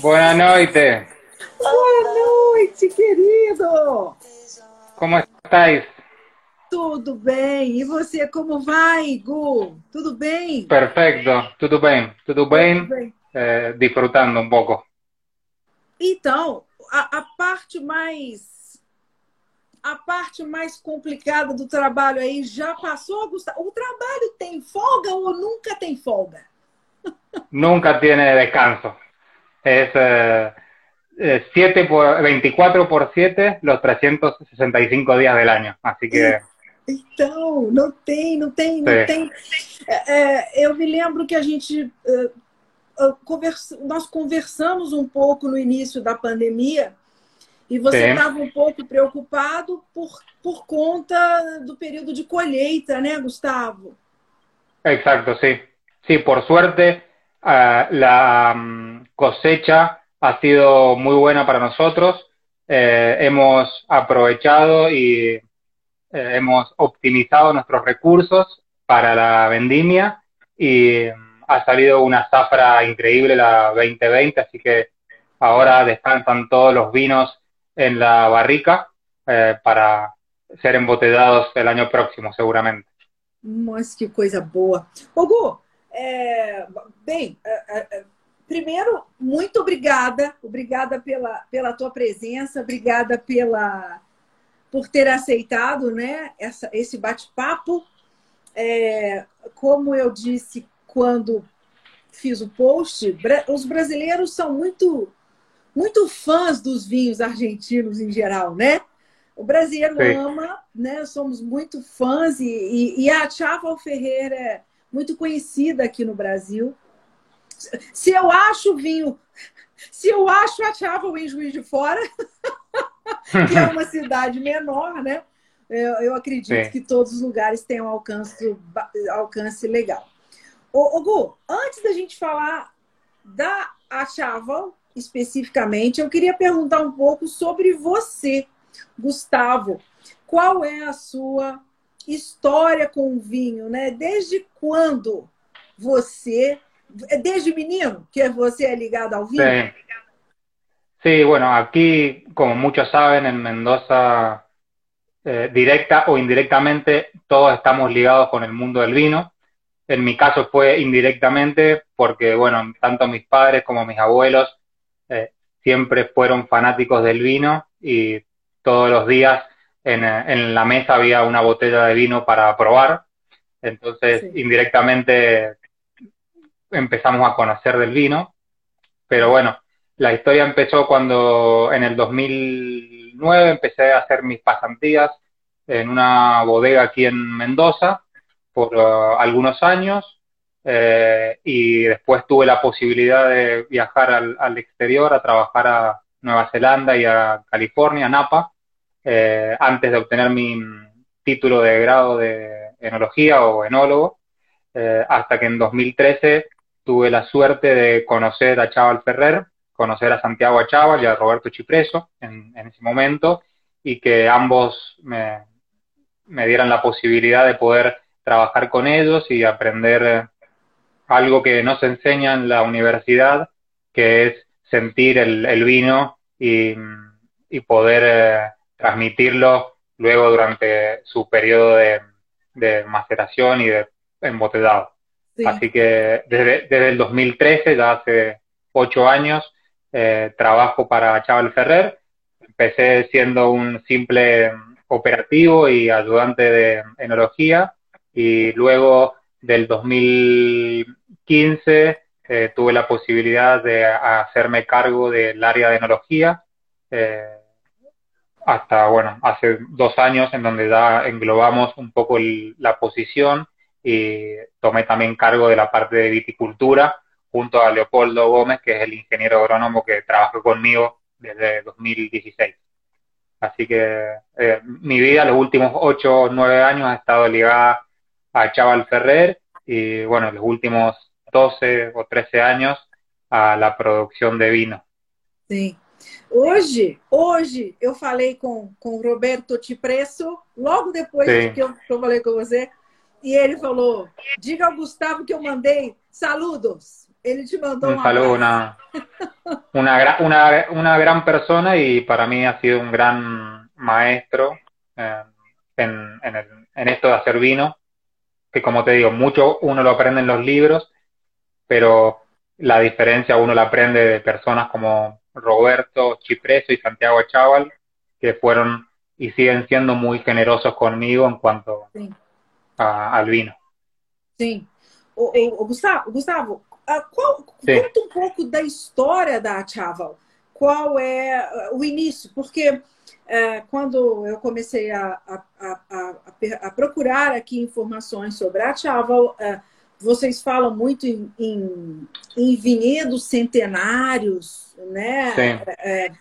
Boa noite. Boa noite, querido. Como estáis? Tudo bem. E você, como vai, Gu? Tudo bem? Perfeito, tudo bem. Tudo bem, Tudo bem. eh, disfrutando um pouco. Então, a, a parte mais a parte mais complicada do trabalho aí já passou, Gustavo? O trabalho tem folga ou nunca tem folga? Nunca tiene descanso. Es eh, eh, 7 por, 24 por 7 los 365 días del año. Así que Então, não tem, não tem, não Sim. tem. É, é, eu me lembro que a gente é, é, conversa- nós conversamos um pouco no início da pandemia e você Sim. estava um pouco preocupado por, por conta do período de colheita, né, Gustavo? Exacto, sí. Sí, por suerte ah, la mm, cosecha ha sido muy buena para nosotros. Eh, hemos aprovechado y eh, hemos optimizado nuestros recursos para la vendimia y mm, ha salido una zafra increíble la 2020, así que ahora descansan todos los vinos en la barrica eh, para ser embotellados el año próximo, seguramente. Mas que coisa boa. É, bem, é, é, é, primeiro, muito obrigada. Obrigada pela, pela tua presença, obrigada pela, por ter aceitado né, essa, esse bate-papo. É, como eu disse quando fiz o post, os brasileiros são muito, muito fãs dos vinhos argentinos em geral, né? O brasileiro Sim. ama, né? Somos muito fãs e, e, e a Chaval Ferreira é muito conhecida aqui no Brasil. Se eu acho vinho, se eu acho a Chaval em Juiz de Fora, que é uma cidade menor, né? Eu, eu acredito Sim. que todos os lugares têm um alcance, alcance legal. Ô, ô, Gu, antes da gente falar da Achaval especificamente, eu queria perguntar um pouco sobre você, Gustavo. Qual é a sua história com o vinho, né? Desde quando você, desde menino, que você é ligado ao vinho? Sí. Bueno, aquí, como muchos saben, en Mendoza, eh, directa o indirectamente, todos estamos ligados con el mundo del vino. En mi caso fue indirectamente porque, bueno, tanto mis padres como mis abuelos eh, siempre fueron fanáticos del vino y todos los días en, eh, en la mesa había una botella de vino para probar. Entonces, Sí. indirectamente empezamos a conocer del vino. Pero bueno, la historia empezó cuando en el 2009 empecé a hacer mis pasantías en una bodega aquí en Mendoza por uh, algunos años eh, y después tuve la posibilidad de viajar al, al exterior a trabajar a Nueva Zelanda y a California, a Napa, eh, antes de obtener mi título de grado de enología o enólogo, eh, hasta que en 2013 tuve la suerte de conocer a Chaval Ferrer, conocer a Santiago Achával y a Roberto Chipreso en, ese momento, y que ambos me, me dieran la posibilidad de poder trabajar con ellos y aprender eh, algo que no se enseña en la universidad, que es sentir el, vino y, poder transmitirlo luego durante su periodo de, de maceración y de embotellado. Así que desde, desde el 2013, ya hace ocho años, eh, trabajo para Chaval Ferrer. Empecé siendo un simple operativo y ayudante de enología y luego del 2015 eh, tuve la posibilidad de hacerme cargo del área de enología eh, hasta, bueno, hace dos años en donde ya englobamos un poco el- la posición y tomé también cargo de la parte de viticultura junto a Leopoldo Gómez, que es el ingeniero agrónomo que trabajó conmigo desde 2016. Así que eh, mi vida, los últimos 8 o 9 años, ha estado ligada a Chaval Ferrer y, bueno, los últimos 12 o 13 años a la producción de vino. Sim. Hoje, hoje eu falei com, com o Roberto Tipresso, logo depois Sim. que eu, que eu falei com você, e ele falou: diga ao Gustavo que eu mandei saludos. Ele te mandou um saludo, una, una, una, una, gran persona y para mí ha sido un gran maestro eh, en, en, el, en esto de hacer vino, que como te digo, mucho uno lo aprende en los libros, pero la diferencia uno la aprende de personas como Roberto Chipreso y Santiago Chaval, que fueron y siguen siendo muy generosos conmigo en cuanto a, al vino. Sí. O, o, Gustavo, Gustavo qual, conta um pouco da história da Chaval. Qual é o início? Porque é, quando eu comecei a, a, a, a, procurar aqui informações sobre a Chaval, é, vocês falam muito em, em, em vinhedos centenários, né? É, é,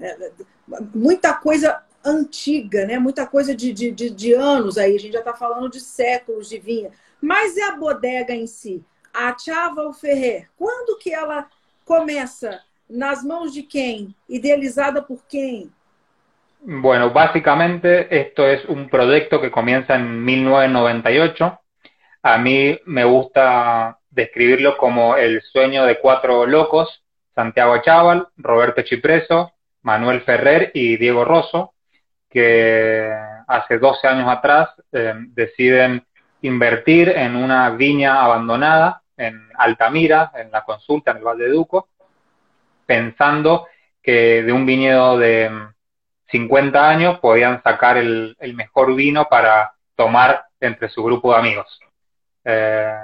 é, muita coisa antiga, né? Muita coisa de, de, de, de anos aí. A gente já está falando de séculos de vinha. Mas é a bodega em si. A Chaval Ferrer, quando que ela começa? Nas mãos de quem? Idealizada por quem? Bueno, básicamente esto es un proyecto que comienza en 1998. A mí me gusta describirlo como el sueño de cuatro locos, Santiago Chaval, Roberto Chipreso, Manuel Ferrer y Diego Rosso, que hace 12 años atrás eh, deciden invertir en una viña abandonada en Altamira, en la consulta en el Valle de Duco, pensando que de un viñedo de 50 años podían sacar el, mejor vino para tomar entre su grupo de amigos. Eh,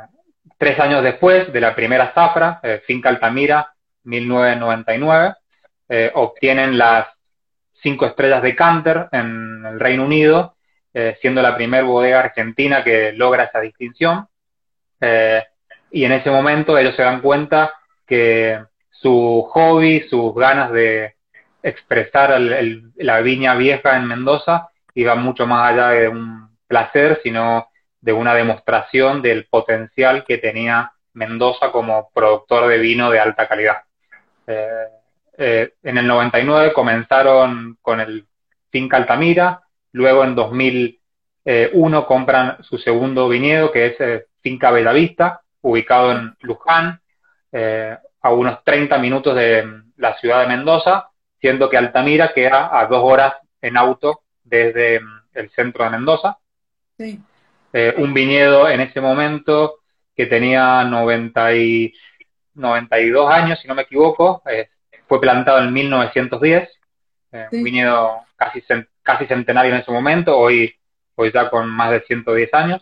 tres años después de la primera zafra, eh, Finca Altamira, 1999, eh, obtienen las cinco estrellas de Canter en el Reino Unido, siendo la primera bodega argentina que logra esa distinción. Y en ese momento ellos se dan cuenta que su hobby, sus ganas de expresar la viña vieja en Mendoza iba mucho más allá de un placer, sino de una demostración del potencial que tenía Mendoza como productor de vino de alta calidad. Eh, eh, en el 99 comenzaron con el Finca Altamira, luego en 2001 compran su segundo viñedo, que es eh, Finca Bellavista, ubicado en Luján, eh, a unos 30 minutos de la ciudad de Mendoza, siendo que Altamira queda a dos horas en auto desde mm, el centro de Mendoza. Eh, un viñedo en ese momento que tenía 90 y 92 años, si no me equivoco, eh, fue plantado en 1910, un viñedo casi, casi centenario en ese momento, hoy, hoy ya con más de 110 años.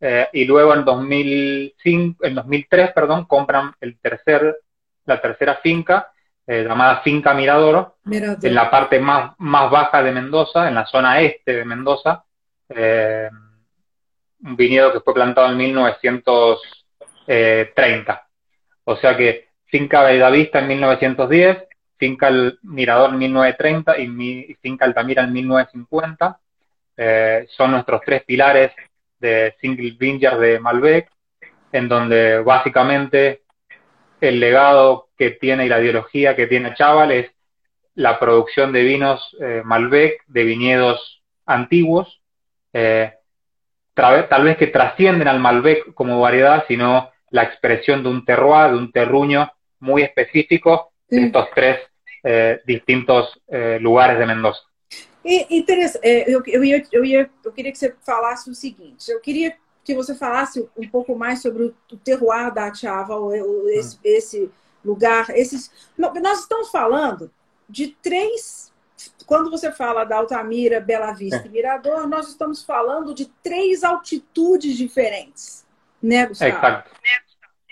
Eh, y luego en 2005, en 2003, perdón, compran el tercer, la tercera finca, eh, llamada Finca Miradoro, en la parte más, más baja de Mendoza, en la zona este de Mendoza, eh, un viñedo que fue plantado en 1930. O sea que Finca Bellavista en 1910, Finca Mirador en 1930 y, Finca Altamira en 1950. son nuestros tres pilares de Single Vineyard de Malbec, en donde básicamente el legado que tiene y la ideología que tiene Chaval es la producción de vinos eh, Malbec de viñedos antiguos, eh, tal vez que trascienden al Malbec como variedad, sino la expresión de un terroir, de un terruño muy específico de estos tres eh, distintos lugares de Mendoza. E, interessante, é, eu, eu, ia, eu, ia, eu queria que você falasse o seguinte: eu queria que você falasse um pouco mais sobre o, o terroir da Chava, esse, esse lugar. Esses, nós estamos falando de três. Quando você fala da Altamira, Bela Vista é. e Mirador, nós estamos falando de três altitudes diferentes, né, Gustavo? Exato.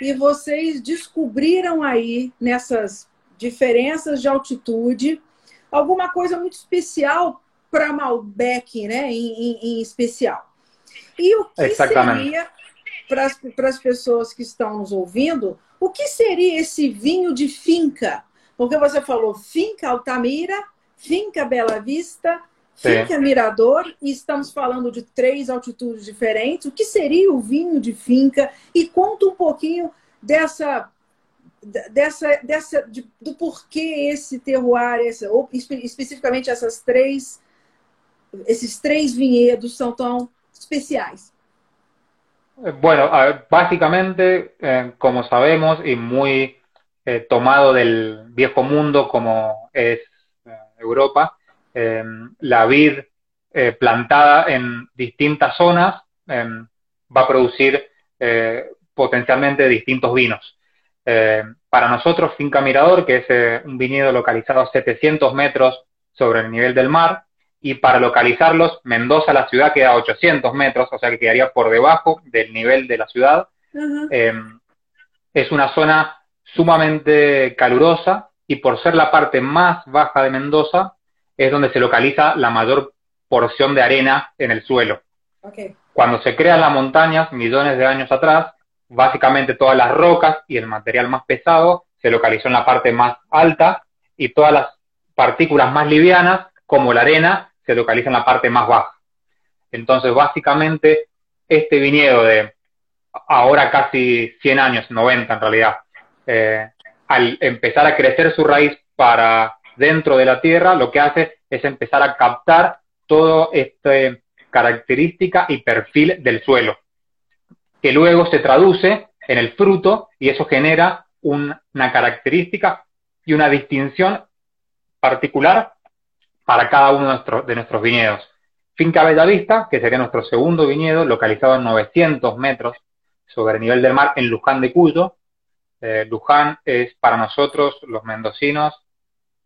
E vocês descobriram aí, nessas diferenças de altitude, alguma coisa muito especial para Malbec, né, em, em, em, especial. E o que Exatamente. seria, para as pessoas que estão nos ouvindo, o que seria esse vinho de finca? Porque você falou finca Altamira, finca Bela Vista, finca. Mirador, e estamos falando de três altitudes diferentes. O que seria o vinho de finca? E conta um pouquinho dessa dessa, dessa de, do porquê esse terroir, essa, ou especificamente essas três esses três vinhedos são tão especiais? Bueno, básicamente, eh, como sabemos, y muy eh, tomado del viejo mundo como es eh, Europa, la vid plantada en distintas zonas va a producir potencialmente distintos vinos. para nosotros, Finca Mirador, que es un viñedo localizado a 700 metros sobre el nivel del mar, y para localizarlos, Mendoza, la ciudad, queda a 800 metros, o sea que quedaría por debajo del nivel de la ciudad. Em, es una zona sumamente calurosa y por ser la parte más baja de Mendoza, es donde se localiza la mayor porción de arena en el suelo. Cuando se crean las montañas, millones de años atrás, básicamente todas las rocas y el material más pesado se localizó en la parte más alta y todas las partículas más livianas, como la arena, se localiza en la parte más baja. Entonces, básicamente, este viñedo de ahora casi 100 años, 90 en realidad, eh, al empezar a crecer su raíz para dentro de la tierra, lo que hace es empezar a captar todo este característica y perfil del suelo, que luego se traduce en el fruto y eso genera una característica y una distinción particular para cada uno de nuestros, de nuestros viñedos. Finca Bellavista, que sería nuestro segundo viñedo, localizado en 900 metros sobre el nivel del mar en Luján de Cuyo. Eh, Luján es para nosotros, los mendocinos,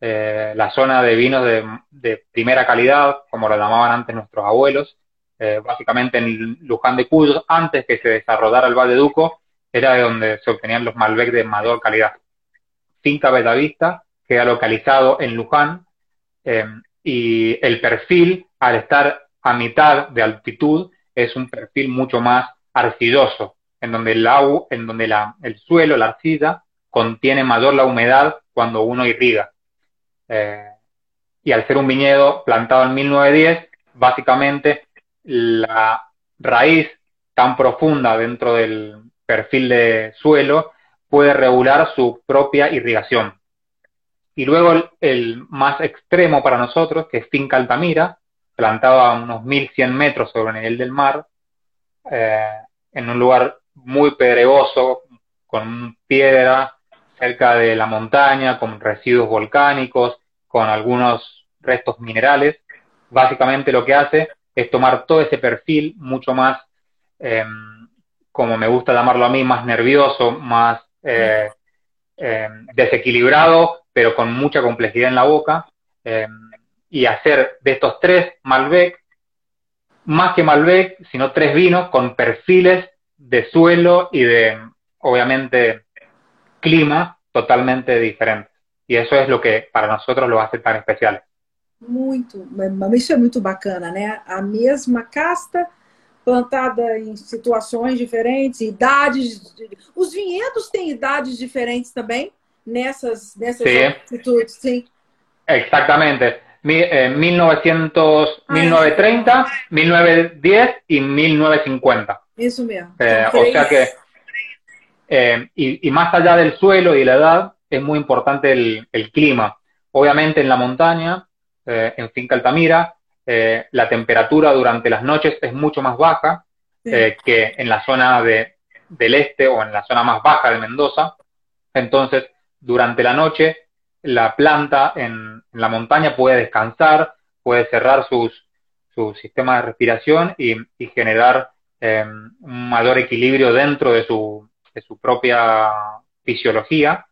eh, la zona de vinos de, primera calidad, como lo llamaban antes nuestros abuelos. Eh, básicamente en Luján de Cuyo, antes que se desarrollara el Valle Duco, era de donde se obtenían los Malbec de mayor calidad. Finca Bellavista queda localizado en Luján, y el perfil, al estar a mitad de altitud, es un perfil mucho más arcilloso, en donde el agua, en donde la, el suelo, la arcilla, contiene mayor la humedad cuando uno irriga. Eh, y al ser un viñedo plantado en 1910, básicamente la raíz tan profunda dentro del perfil de suelo puede regular su propia irrigación. Y luego el, más extremo para nosotros, que es Finca Altamira, plantado a unos 1100 metros sobre el nivel del mar, eh, en un lugar muy pedregoso, con piedra cerca de la montaña, con residuos volcánicos, con algunos restos minerales. Básicamente lo que hace es tomar todo ese perfil mucho más, em, como me gusta llamarlo a mí, más nervioso, más eh, em, desequilibrado pero con mucha complejidad en la boca, eh, y hacer de estos tres Malbec, más que Malbec, sino tres vinos con perfiles de suelo y de, obviamente, clima totalmente diferentes. Y eso es lo que para nosotros lo hace tan especial. Muito, isso é muito bacana, né? A mesma casta plantada em situações diferentes, idades. Os vinhedos têm idades diferentes também? nessas, nessas sí. actitudes, sí. Exactamente. Eh, 1900, ah, 1930, 1910 y 1950. Eso mismo. Eh, o sea que, eh, y, y, más allá del suelo y la edad, es muy importante el, el clima. Obviamente en la montaña, eh, en Finca Altamira, la temperatura durante las noches es mucho más baja sí. que en la zona de, del este o en la zona más baja de Mendoza. Entonces, durante la noche la planta en, la montaña puede descansar, puede cerrar sus, su sistema de respiración y, generar em, un mayor equilibrio dentro de su, de su propia fisiología.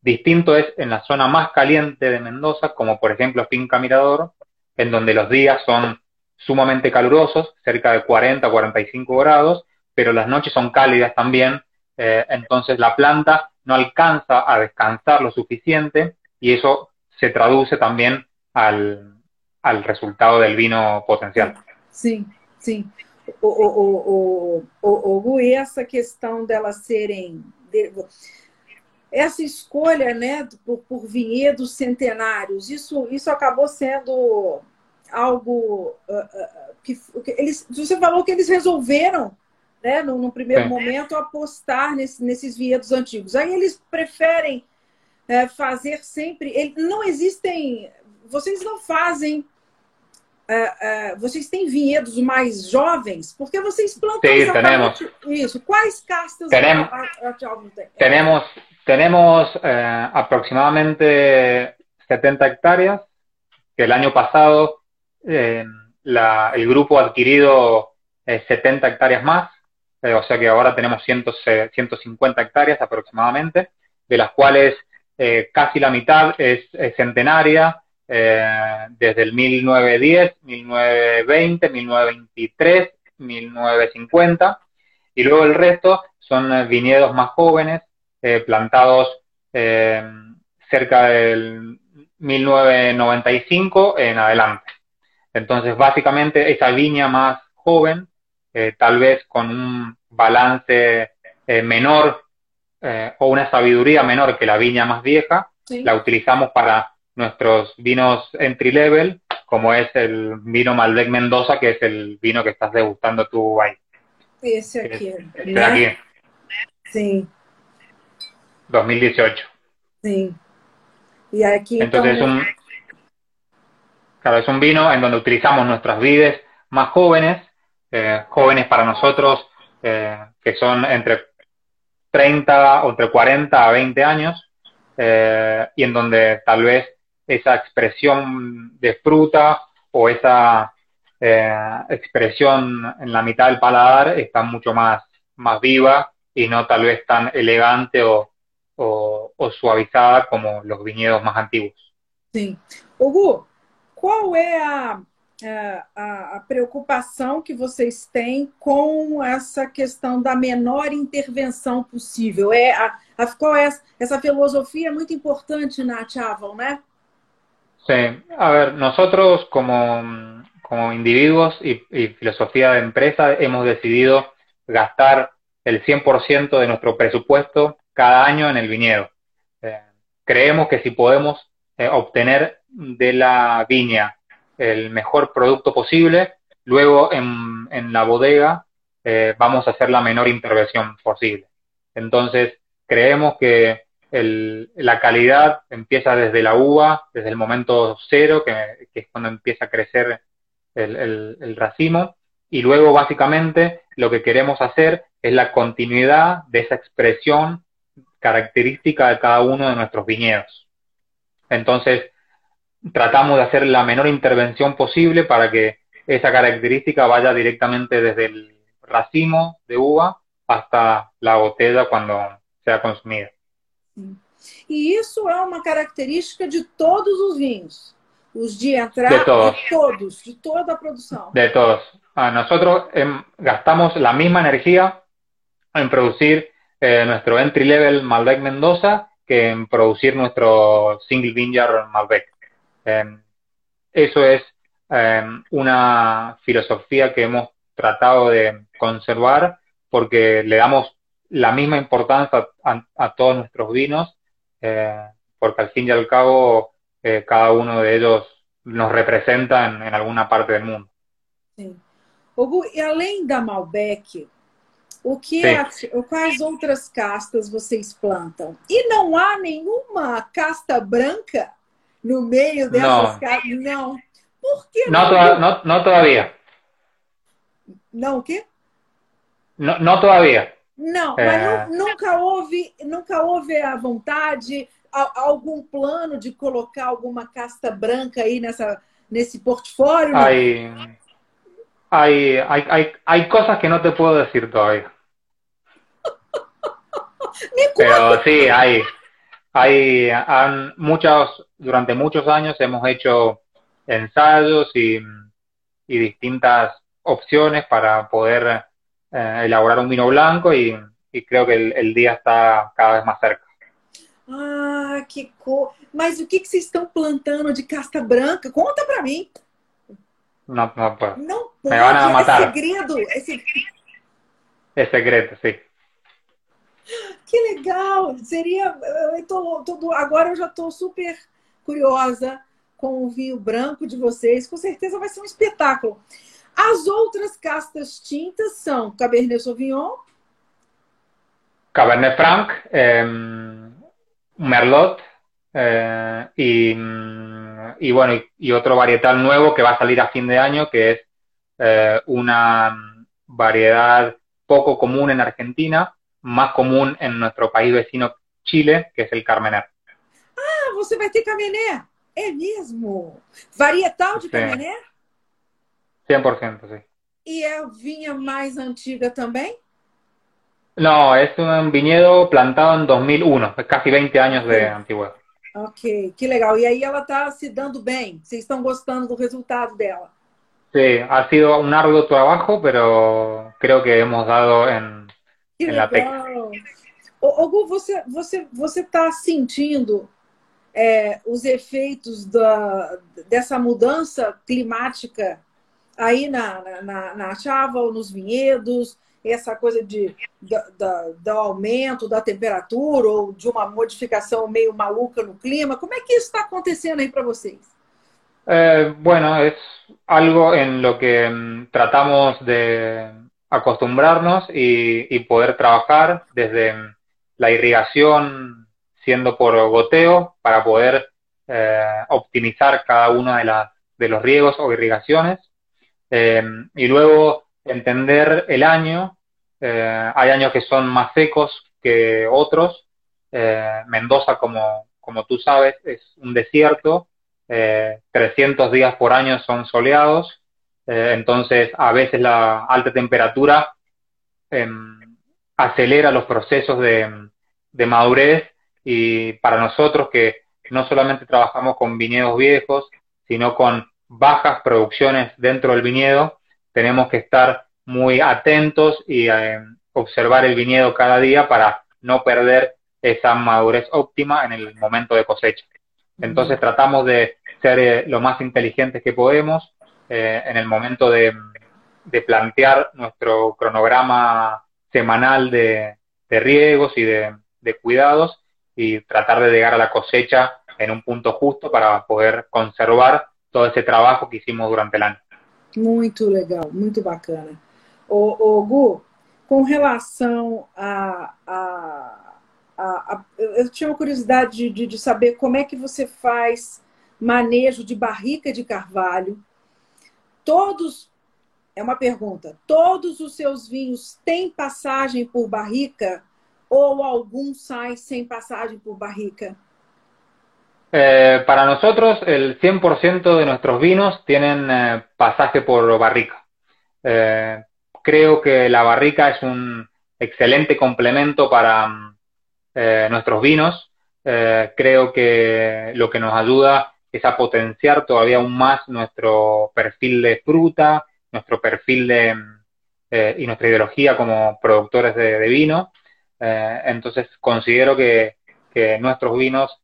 Distinto es en la zona más caliente de Mendoza, como por ejemplo Finca Mirador, en donde los días son sumamente calurosos, cerca de 40, 45 grados, pero las noches son cálidas también, eh, entonces la planta no alcanza a descansar lo suficiente y eso se traduce también al, al resultado del vino potencial. Sim, sim. O, o, o, o, essa questão delas serem. Essa escolha né, por, por vinhedos centenários, isso, isso acabou sendo algo uh, uh, que, que eles. Você falou que eles resolveram né, no, no primeiro é. momento, apostar nesse, nesses vinhedos antigos. Aí eles preferem é, fazer sempre. Ele, não existem. Vocês não fazem uh, uh, vocês têm vinhedos mais jovens? Porque vocês plantam sí, exatamente isso. Quais castas tenemos, tenemos, tenemos eh, aproximadamente 70 hectáreas, que el año pasado eh, la, el grupo ha adquirido eh, 70 hectáreas más, eh, o sea que ahora tenemos 100, 150 hectáreas aproximadamente, de las cuales eh, casi la mitad es, es centenaria, eh, desde el 1910, 1920, 1923, 1950, y luego el resto son eh, viñedos más jóvenes, eh, plantados eh, cerca del 1995 en adelante. Entonces, básicamente, esa viña más joven, tal vez con un balance menor o una sabiduría menor que la viña más vieja, Sí. la utilizamos para nuestros vinos entry level, como es el vino Malbec Mendoza, que es el vino que estás degustando tú ahí. Esse aqui, Este aquí, Sim, 2018. sim. E aqui, Entonces es un, claro, es un vino en donde utilizamos nuestras vides más jóvenes, eh, jóvenes para nosotros, eh, que son entre 30 o entre 40 a 20 años, eh, y en donde tal vez esa expresión de fruta o esa eh, expresión en la mitad del paladar está mucho más, más viva y no tal vez tan elegante o, o, o suavizada como los viñedos más antiguos. sim. Hugo, qual é a, a, preocupação que vocês têm com essa questão da menor intervenção possível? É a, a, qual essa, essa filosofia é muito importante na Chaval, né? Sí, a ver, nosotros como, como individuos y, filosofía de empresa hemos decidido gastar el 100% de nuestro presupuesto cada año en el viñedo. Eh, creemos que si podemos eh, obtener de la viña el mejor producto posible, luego en, en la bodega eh, vamos a hacer la menor intervención posible. Entonces, creemos que el, la calidad empieza desde la uva, desde el momento cero, que, es cuando empieza a crecer el, racimo, y luego básicamente lo que queremos hacer es la continuidad de esa expresión característica de cada uno de nuestros viñedos. Entonces, tratamos de hacer la menor intervención posible para que esa característica vaya directamente desde el racimo de uva hasta la botella cuando sea consumida. E isso é uma característica de todos os vinhos. Os de entrada, de todos. de todos, de toda a produção. De todos. Ah, nosotros eh, gastamos la misma energía en producir eh, nuestro entry level Malbec Mendoza que en producir nuestro single vineyard Malbec. Eh, eso es una filosofía que hemos tratado de conservar porque le damos la misma importancia a, a todos nuestros vinos, eh, porque al fin y al cabo eh, cada uno de ellos nos representa en, en alguna parte del mundo. Sim. Hugo, e além da Malbec, o que é, quais outras castas vocês plantam? E não há nenhuma casta branca no meio dessas castas? Não. Por que no? No, no, no todavía. Não o quê? No, no todavía. Não, mas nunca houve, nunca houve a vontade, algum plano de colocar alguma casta branca aí nessa, nesse portfólio? Hay, hay, hay, hay cosas que no te puedo decir todavía. Pero sí, hay, hay han, muchos, durante muchos años hemos hecho ensayos y, y distintas opciones para poder eh, elaborar un vino blanco y, y creo que el, el, día está cada vez más cerca. Ah, que cor! Mas o que, que vocês estão plantando de casta branca? Conta para mim. No, no puedo. Não pode. Matar. É segredo. É segredo. É segredo, sim. Que legal! Seria. Eu tô, tô, agora eu já estou super curiosa com o vinho branco de vocês. Com certeza vai ser um espetáculo. As outras castas tintas são Cabernet Sauvignon, Cabernet Franc, eh, Merlot eh, y y bueno, y, otro varietal nuevo que va a salir a fin de año, que es una variedad poco común en Argentina, más común en nuestro país vecino Chile, que es el Carmener. Ah, você vai ter Carmener? É mesmo? Varietal de Carmener? 100%, sí. ¿Y é vinha más antiga también? No, es un viñedo plantado en 2001, es casi 20 años de antigüedad. Ok, que legal. E aí ela está se dando bem? Vocês estão gostando do resultado dela? Sí, ha sido un arduo trabajo, pero creo que hemos dado en, que en legal. la você você você está sentindo é, os efeitos da, dessa mudança climática aí na, na, na chava ou nos vinhedos, essa coisa de, da, da, do aumento da temperatura ou de uma modificação meio maluca no clima. Como é que isso está acontecendo aí para vocês? Eh, bueno, es algo en lo que tratamos de acostumbrarnos y, y, poder trabajar desde la irrigación siendo por goteo para poder eh, optimizar cada uno de, las, de los riegos o irrigaciones eh, y luego entender el año. Eh, hay años que son más secos que otros. Eh, Mendoza, como, como tú sabes, es un desierto. 300 días por año son soleados. entonces, a veces la alta temperatura em, acelera los procesos de, de madurez y para nosotros que no solamente trabajamos con viñedos viejos, sino con bajas producciones dentro del viñedo, tenemos que estar muy atentos y eh, observar el viñedo cada día para no perder esa madurez óptima en el momento de cosecha. Entonces tratamos de ser eh, lo más inteligentes que podemos eh, en el momento de, de, plantear nuestro cronograma semanal de, de riegos y de, de cuidados y tratar de llegar a la cosecha en un punto justo para poder conservar todo esse trabalho que hicimos durante o ano. Muito legal, muito bacana. O, o Gu, com relação a, a, a, a, eu tinha uma curiosidade de, de saber como é que você faz manejo de barrica de carvalho. Todos, é uma pergunta, todos os seus vinhos têm passagem por barrica ou algum sai sem passagem por barrica? Eh, para nosotros, el 100% de nuestros vinos tienen eh, pasaje por barrica. Eh, creo que la barrica es un excelente complemento para nuestros vinos. creo que lo que nos ayuda es a potenciar todavía aún más nuestro perfil de fruta, nuestro perfil de, y nuestra ideología como productores de, vino. entonces, considero que nuestros vinos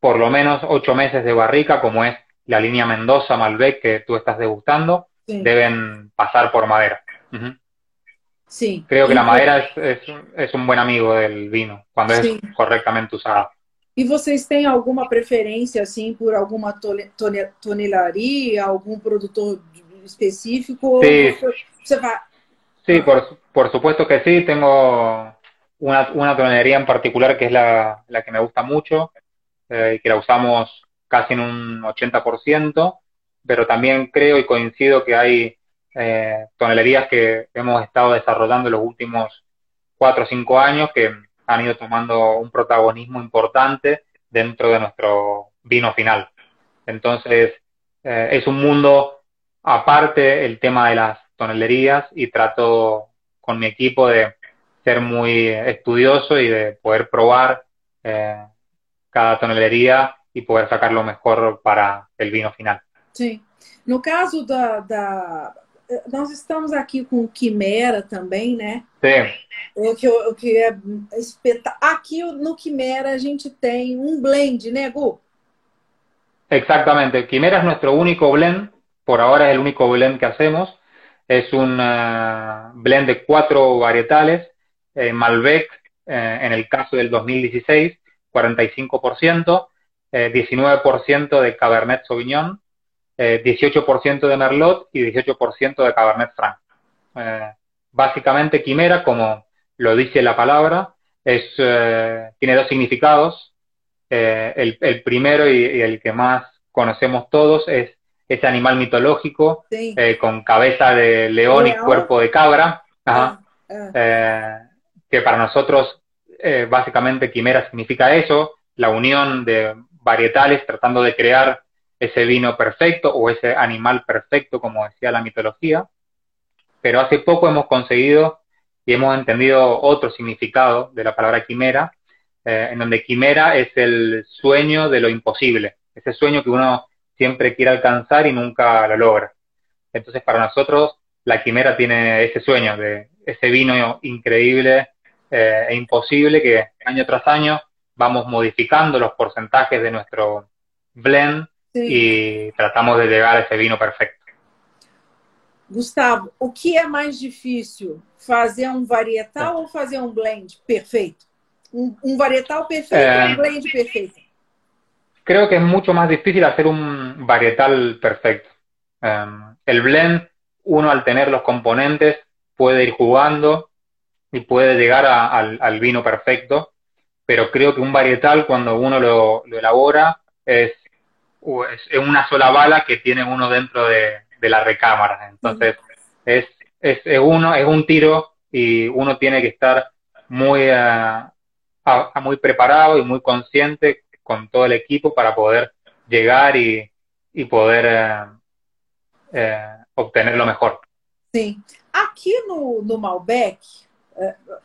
por lo menos ocho meses de barrica, como es la línea Mendoza Malbec que tú estás degustando, sí. deben pasar por madera. Uh -huh. Sí. Creo que la madera es, es, es, un buen amigo del vino, cuando sí. es correctamente usada. E vocês têm alguma preferência assim por alguma tonelaria, algum produtor específico? Sí, você vai... sí por, por supuesto que sí. Tengo una, una tonelería en particular que es la, la que me gusta mucho, eh, que la usamos casi en un 80%, pero también creo y coincido que hay eh, tonelerías que hemos estado desarrollando en los últimos cuatro o cinco años que han ido tomando un protagonismo importante dentro de nuestro vino final. Entonces, eh, es un mundo aparte el tema de las tonelerías y trato con mi equipo de ser muy estudioso y de poder probar eh, cada toneleria e poder sacar lo mejor para o vinho final. Sim. No caso da, da, nós estamos aqui com Quimera também, né? Sim. O que, o que é espetacular. Aqui no Quimera a gente tem um blend, né, Gu? Exactamente. Quimera es nuestro único blend. Por ahora es el único blend que hacemos. Es un uh, blend de cuatro varietales. Eh, Malbec, eh, en el caso del 2016, 45%, eh, 19% de Cabernet Sauvignon, eh, 18% de Merlot y 18% de Cabernet Franc. Eh, básicamente, quimera, como lo dice la palabra, es, eh, tiene dos significados. Eh, el, el, primero y, y, el que más conocemos todos es ese animal mitológico Sí. con cabeza de león y cuerpo de cabra, ajá, Ah, ah, que para nosotros eh, básicamente quimera significa eso, la unión de varietales tratando de crear ese vino perfecto o ese animal perfecto, como decía la mitología. Pero hace poco hemos conseguido y hemos entendido otro significado de la palabra quimera, eh, en donde quimera es el sueño de lo imposible, ese sueño que uno siempre quiere alcanzar y nunca lo logra. Entonces, para nosotros, la quimera tiene ese sueño de ese vino increíble eh, e imposible que año tras año vamos modificando los porcentajes de nuestro blend sim. y tratamos de llegar a ese vino perfecto. Gustavo, o que é mais difícil? Fazer um varietal ou fazer um blend perfeito? Um, um varietal perfeito É. um blend perfeito? Creo que es mucho más difícil hacer un varietal perfecto. Um, el blend, uno al tener los componentes puede ir jugando y puede llegar a, al, al, vino perfecto, pero creo que un varietal cuando uno lo, lo elabora es, es, una sola bala que tiene uno dentro de, de la recámara. Entonces es, es, es, uno, es un tiro y uno tiene que estar muy, uh, a, a muy preparado y muy consciente con todo el equipo para poder llegar y, y poder eh, eh, obtener lo mejor. Sim. Aqui no, no Malbec,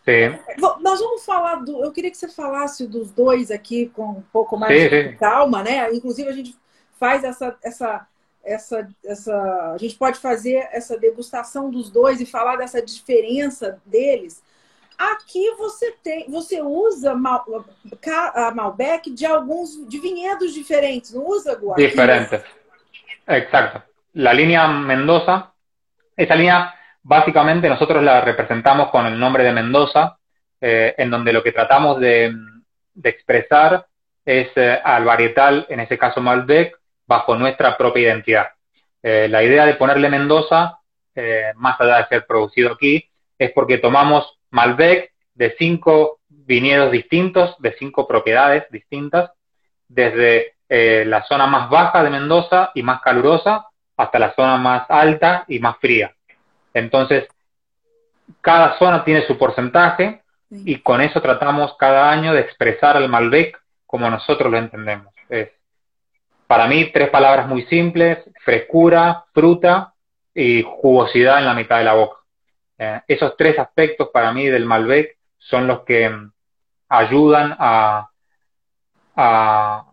Sim. nós vamos falar do. Eu queria que você falasse dos dois aqui com um pouco mais sim, de sim. calma, né? Inclusive, a gente faz essa, essa, essa, essa. A gente pode fazer essa degustação dos dois e falar dessa diferença deles. Aqui você tem, você usa Mal, a Malbec de alguns de vinhedos diferentes, não usa Guarda? Diferentes. Exacto. La línea Mendoza, esa línea básicamente nosotros la representamos con el nombre de Mendoza, eh, en donde lo que tratamos de, expresar es eh, al varietal, en ese caso Malbec, bajo nuestra propia identidad. Eh, la idea de ponerle Mendoza, más allá de ser producido aquí, es porque tomamos Malbec de cinco viñedos distintos, de cinco propiedades distintas, desde eh, la zona más baja de Mendoza y más calurosa hasta la zona más alta y más fría. Entonces, cada zona tiene su porcentaje y con eso tratamos cada año de expresar al Malbec como nosotros lo entendemos. Es, para mí, tres palabras muy simples, frescura, fruta y jugosidad en la mitad de la boca. Eh, esos tres aspectos para mí del Malbec son los que ayudan a, a,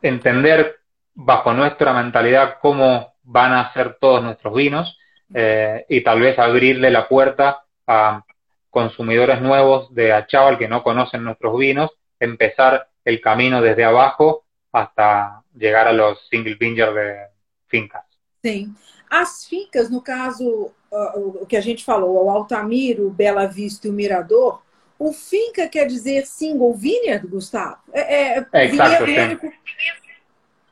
entender bajo nuestra mentalidad cómo van a ser todos nuestros vinos eh, y tal vez abrirle la puerta a consumidores nuevos de Achával que no conocen nuestros vinos, empezar el camino desde abajo hasta llegar a los single vineyard de fincas. Sim. As fincas, no caso, uh, o que a gente falou, o Altamiro, o Bela Vista e o Mirador, o finca quer dizer single vineyard, Gustavo? É, é Exacto, sí.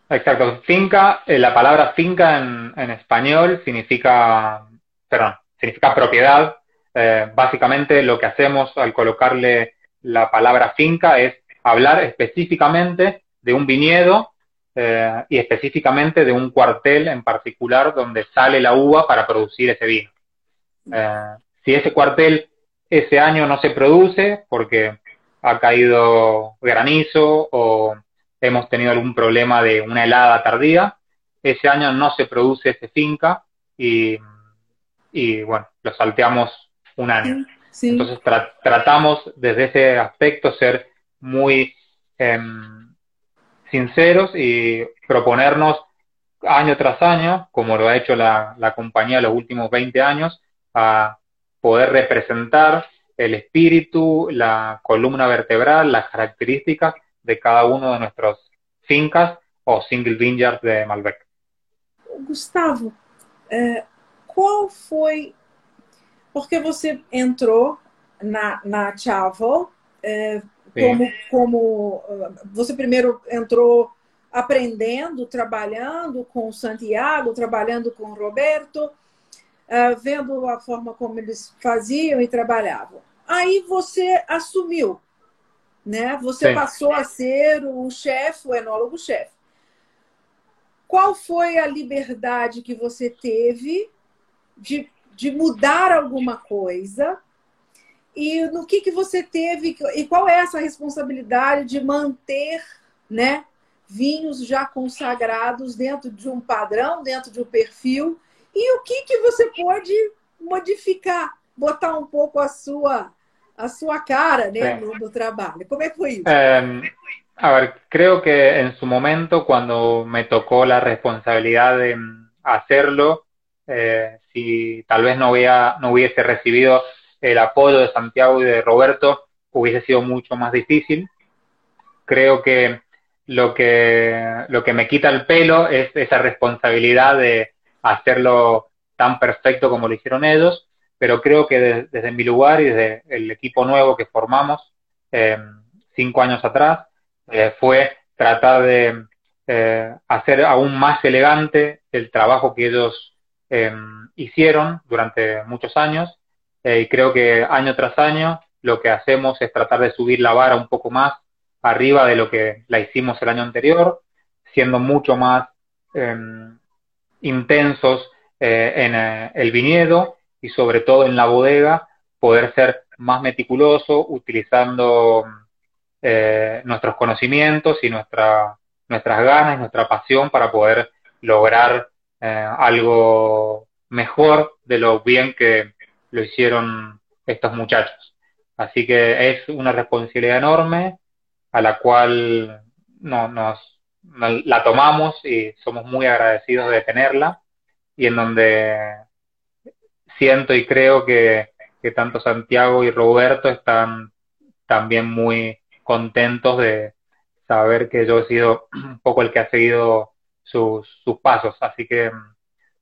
Exacto. Finca, eh, la palabra finca en, en, español significa, perdón, significa propiedad. Eh, básicamente lo que hacemos al colocarle la palabra finca es hablar específicamente de un viñedo eh, y específicamente de un cuartel en particular donde sale la uva para producir ese vino. Si ese cuartel ese año no se produce porque ha caído granizo o hemos tenido algún problema de una helada tardía, ese año no se produce ese finca y, y bueno, lo salteamos un año. Sí, sí. Entonces tra tratamos desde ese aspecto ser muy eh, sinceros y proponernos año tras año, como lo ha hecho la, la compañía los últimos 20 años, a poder representar el espíritu, la columna vertebral, las características de cada uno de nuestros fincas o single vineyards de Malbec. Gustavo, é, qual foi. Porque você entrou na, na Chavel é, como, como. Você primeiro entrou aprendendo, trabalhando com Santiago, trabalhando com Roberto, vendo a forma como eles faziam e trabalhavam. Aí você assumiu né? Você Sim. passou a ser o chefe, o enólogo-chefe. Qual foi a liberdade que você teve de, de mudar alguma coisa? E no que, que você teve, e qual é essa responsabilidade de manter né, vinhos já consagrados dentro de um padrão, dentro de um perfil? E o que, que você pode modificar, botar um pouco a sua a sua cara né, no, trabalho. ¿Cómo fue eso? Eh, a ver, creo que en su momento, cuando me tocó la responsabilidad de mm, hacerlo, eh, si tal vez no, hubiera, no hubiese recibido el apoyo de Santiago y de Roberto, hubiese sido mucho más difícil. Creo que lo que, lo que me quita el pelo es esa responsabilidad de hacerlo tan perfecto como lo hicieron ellos pero creo que desde mi lugar y desde el equipo nuevo que formamos eh, cinco años atrás, eh, fue tratar de eh, hacer aún más elegante el trabajo que ellos hicieron durante muchos años y creo que año tras año lo que hacemos es tratar de subir la vara un poco más arriba de lo que la hicimos el año anterior, siendo mucho más intensos en el viñedo y sobre todo en la bodega poder ser más meticuloso utilizando eh, nuestros conocimientos y nuestra, nuestras ganas, nuestra pasión para poder lograr eh, algo mejor de lo bien que lo hicieron estos muchachos. Así que es una responsabilidad enorme a la cual no, nos, la tomamos y somos muy agradecidos de tenerla y en donde siento y creo que, tanto Santiago y Roberto están también muy contentos de saber que yo he sido un poco el que ha seguido sus, pasos. Así que mm,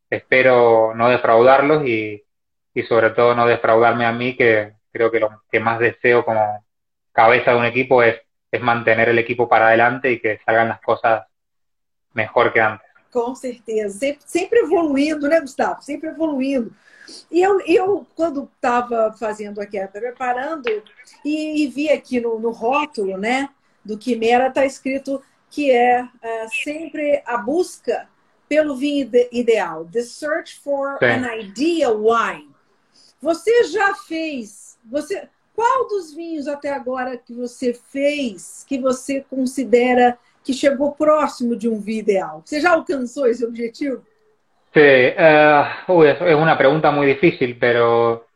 espero no defraudarlos y, y sobre todo no defraudarme a mí, que creo que lo que más deseo como cabeza de un equipo es, es mantener el equipo para adelante y que salgan las cosas mejor que antes. Com certeza. Sempre, sempre evoluindo, Gustavo? Sempre evoluindo. E eu, eu quando estava fazendo aqui, preparando, e, e, vi aqui no, no rótulo né, do Quimera, está escrito que é, é, sempre a busca pelo vinho ideal. The search for Sim. an ideal wine. Você já fez... Você, qual dos vinhos até agora que você fez que você considera que chegou próximo de um vinho ideal? Você já alcançou esse objetivo? Sí, uh, es, una pregunta muy difícil, pero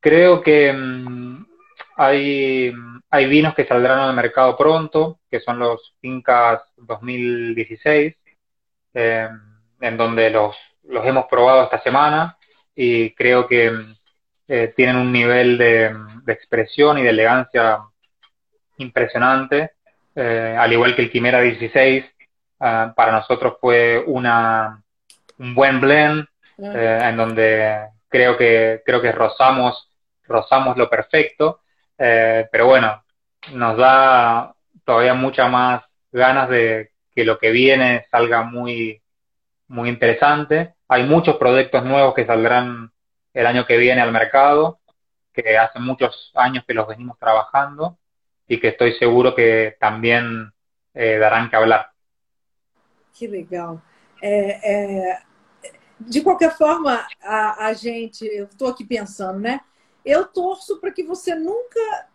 creo que um, hay, vinos que saldrán al mercado pronto, que son los Incas 2016, eh, en donde los, los hemos probado esta semana y creo que eh, tienen un nivel de, de, expresión y de elegancia impresionante, eh, al igual que el Quimera 16, uh, para nosotros fue una un buen blend eh, en donde creo que creo que rozamos rozamos lo perfecto eh, pero bueno nos da todavía mucha más ganas de que lo que viene salga muy muy interesante hay muchos proyectos nuevos que saldrán el año que viene al mercado que hace muchos años que los venimos trabajando y que estoy seguro que también eh, darán que hablar. Qué legal. É, é, de qualquer forma, a, a gente, eu estou aqui pensando, né? Eu torço para que você nunca,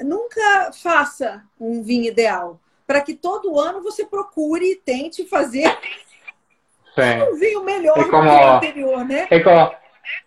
nunca faça um vinho ideal, para que todo ano você procure e tente fazer sí. um vinho melhor es como, do que o anterior, né? É como,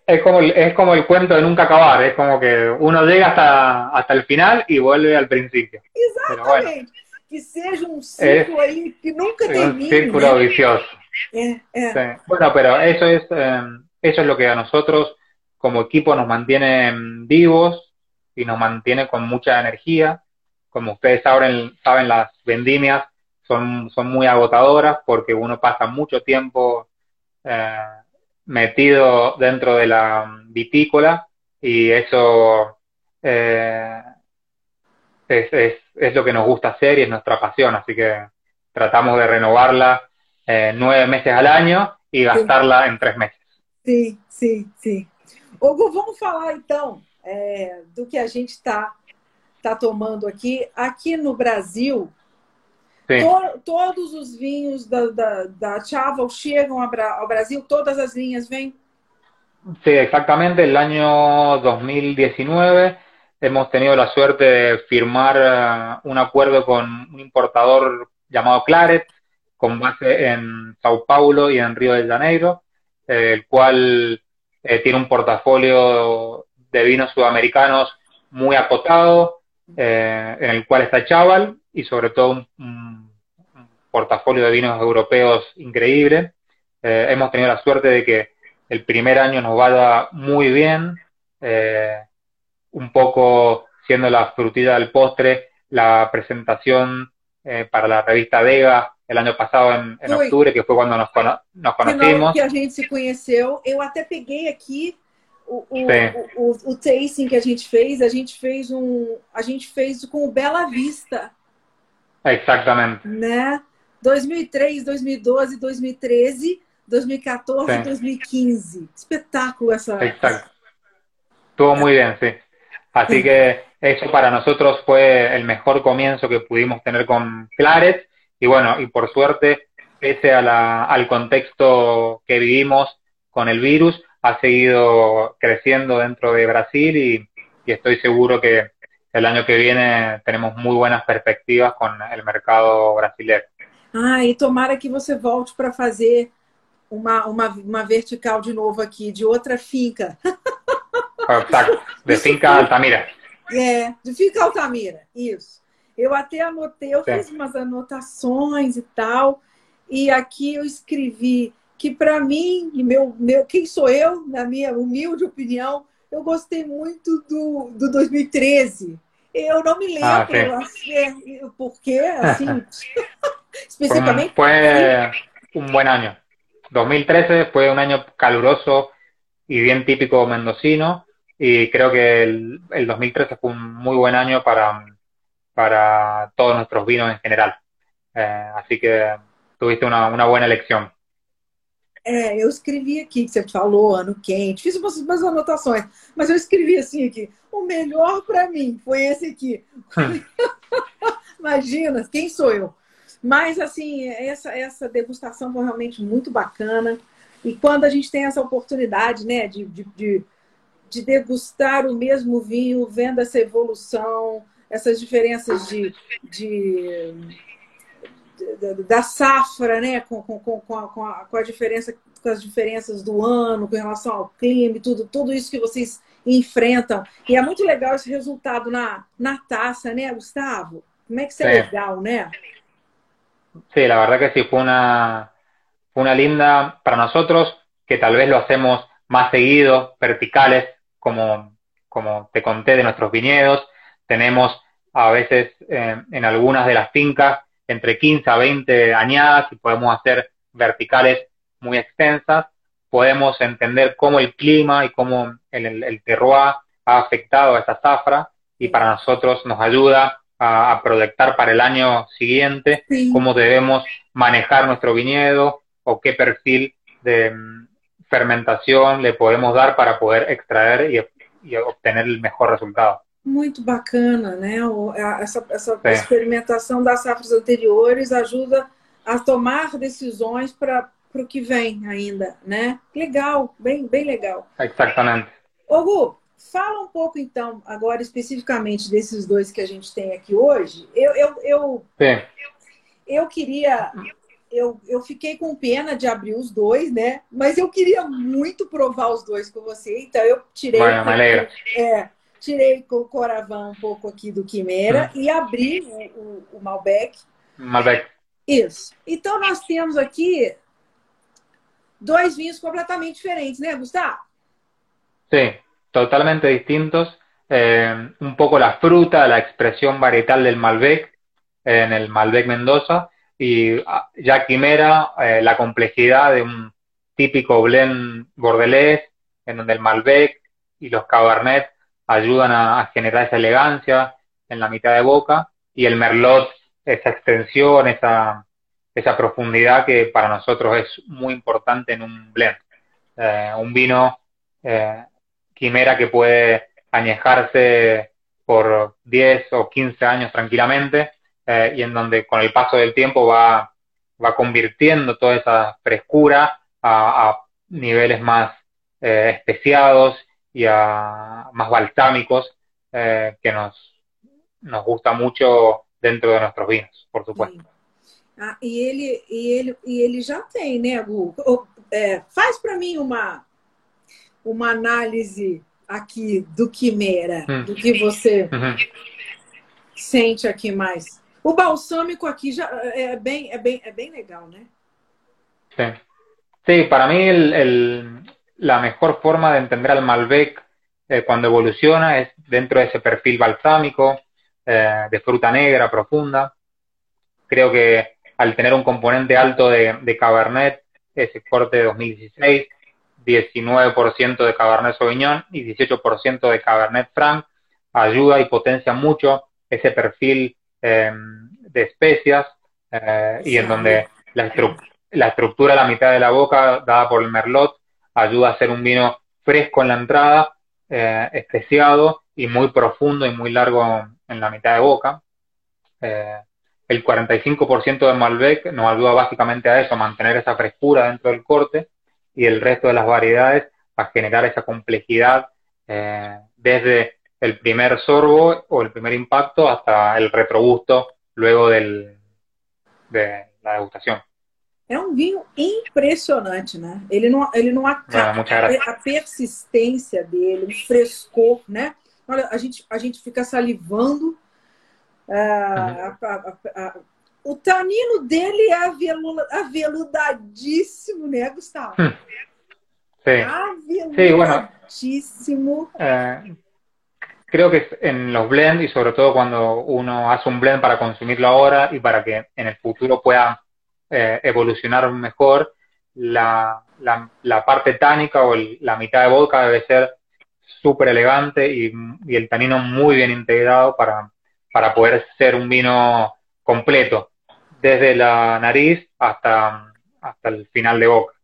es como, es como el cuento de nunca acabar, es como que uno llega hasta, hasta el final y vuelve al principio. Exatamente. que seja um ciclo aí que nunca termine. Um círculo né? vicioso. Eh, eh. Bueno, pero eso es, eh, eso es lo que a nosotros como equipo nos mantiene vivos y nos mantiene con mucha energía. Como ustedes saben, saben las vendimias son, son muy agotadoras porque uno pasa mucho tiempo eh, metido dentro de la vitícola y eso eh, es, es, es lo que nos gusta hacer y es nuestra pasión, así que tratamos de renovarla eh, nueve meses al año e gastarla em três meses. Sim, sim, sim. Hugo, vamos falar então é, do que a gente está está tomando aqui. Aqui no Brasil, to, todos os vinhos da, da, da Chaval chegam ao Brasil, todas as linhas vêm? Sí, exactamente. El año 2019 hemos tenido la suerte de firmar uh, un acuerdo con un importador llamado Claret, con base en Sao Paulo y en Río de Janeiro, el cual eh, tiene un portafolio de vinos sudamericanos muy acotado, eh, en el cual está Chaval y sobre todo un, un portafolio de vinos europeos increíble. Eh, hemos tenido la suerte de que el primer año nos vaya muy bien, un poco siendo la frutilla del postre, la presentación eh, para la revista Vega el año pasado en, en octubre, que fue cuando nos, cono nos conocimos. Que a gente se conheceu, eu até peguei aqui o, o, o, o, tasting que a gente fez, a gente fez um, a gente fez com o Bela Vista. Exatamente. Né? 2003, 2012, 2013 2014 sí. 2015. Espetáculo esa. Exacto. Estuvo muy bien, sí. Así sí. que eso para nosotros fue el mejor comienzo que pudimos tener con Claret. Y bueno, y por suerte, pese a la, al contexto que vivimos con el virus, ha seguido creciendo dentro de Brasil y, y estoy seguro que el año que viene tenemos muy buenas perspectivas con el mercado brasileño. Ah, e tomara que você volte para fazer uma, uma, uma vertical de novo aqui, de outra finca. De finca Altamira. É, de finca Altamira, isso. Eu até anotei, eu Sim. fiz umas anotações e tal, e aqui eu escrevi que para mim, e meu, meu, quem sou eu, na minha humilde opinião, eu gostei muito do, do 2013. Eu não me lembro ah, assim, porque, assim, especificamente. Foi um bom ano. 2013 fue un año caluroso y bien típico mendocino y creo que el, el 2013 fue un muy buen año para, para todos nuestros vinos en general. Eh, así que tuviste uma, uma boa eleição. É, eu escrevi aqui que você falou, ano quente, fiz umas, umas anotações, mas eu escrevi assim aqui: o melhor para mim foi esse aqui. Hum. Imagina, quem sou eu? Mas, assim, essa, essa degustação foi realmente muito bacana. E quando a gente tem essa oportunidade, né, de, de, de, de degustar o mesmo vinho, vendo essa evolução, essas diferenças de, de, de da safra, né, com, com, com, a, com, a, com a diferença, com as diferenças do ano, com relação ao clima e tudo, tudo isso que vocês enfrentam. E é muito legal esse resultado na, na taça, né, Gustavo? Como é que isso é, é legal, né? Sí, la verdad que sí, fue una, fue una linda para nosotros, que tal vez lo hacemos más seguido, verticales, como, como te conté de nuestros viñedos. Tenemos a veces eh, en algunas de las fincas entre 15 a 20 añadas y podemos hacer verticales muy extensas. Podemos entender cómo el clima y cómo el, el, el terroir ha afectado a esa zafra y para nosotros nos ayuda a, a, proyectar para el año siguiente, sí. cómo debemos manejar nuestro viñedo o qué perfil de fermentación le podemos dar para poder extraer y, y, obtener el mejor resultado. Muito bacana, né? Essa, essa experimentação das safras anteriores ajuda a tomar decisões para o que vem ainda, né? Legal, bem, bem legal. Exatamente. Ô, Gu, Fala um pouco, então, agora especificamente desses dois que a gente tem aqui hoje. Eu, eu, eu, eu, eu queria. Eu, eu fiquei com pena de abrir os dois, né? Mas eu queria muito provar os dois com você. Então eu tirei. Vai, é, tirei com o Coravão um pouco aqui do Quimera hum. e abri o, o, o Malbec. Malbec. Isso. Então nós temos aqui dois vinhos completamente diferentes, né, Gustavo? Sim. totalmente distintos. Eh, un poco la fruta, la expresión varietal del Malbec en el Malbec Mendoza y ah, ya Quimera, eh, la complejidad de un típico blend bordelés en donde el Malbec y los Cabernet ayudan a, a, generar esa elegancia en la mitad de boca y el Merlot esa extensión, esa, esa profundidad que para nosotros es muy importante en un blend. Eh, un vino eh, quimera que puede añejarse por 10 o 15 años tranquilamente eh, y en donde con el paso del tiempo va, va convirtiendo toda esa frescura a, niveles más eh, especiados y a más balsámicos eh, que nos, nos gusta mucho dentro de nuestros vinos, por supuesto. Ah, e ele, e ele, e ele já tem, né, Gu? É, faz para mim uma, uma análise aqui do Quimera, hum. do que você uhum. sente aqui mais. O balsâmico aqui já é bem, é bem, é bem legal, né? Sí. Sí, para mí la mejor forma de entender al Malbec eh, cuando evoluciona es dentro de ese perfil balsámico, eh, de fruta negra profunda. Creo que al tener un componente alto de, de Cabernet, ese corte de 2016, 19% de Cabernet Sauvignon y 18% de Cabernet Franc, ayuda y potencia mucho ese perfil eh, de especias eh, y en donde la, estructura de la mitad de la boca dada por el merlot ayuda a hacer un vino fresco en la entrada, eh, especiado y muy profundo y muy largo en la mitad de boca. Eh, el 45% de Malbec nos ayuda básicamente a eso, a mantener esa frescura dentro del corte y el resto de las variedades a generar esa complejidad desde el primer sorbo o el primer impacto hasta el retrogusto luego del, de la degustación. É um vinho impressionante, né? Ele não, ele não acaba. a persistência dele, o frescor, né? Olha, a gente, a gente fica salivando. Uhum. a, a, a, o tanino dele é aveludadíssimo, né, Gustavo? Hum. Sí. Aveludadísimo. Sí, bueno, eh, creo que en los blends y sobre todo cuando uno hace un blend para consumirlo ahora y para que en el futuro pueda eh, evolucionar mejor, la, la, parte tánica o el, la mitad de boca debe ser súper elegante y, y, el tanino muy bien integrado para, para poder ser un vino completo, desde la nariz hasta, hasta el final de boca.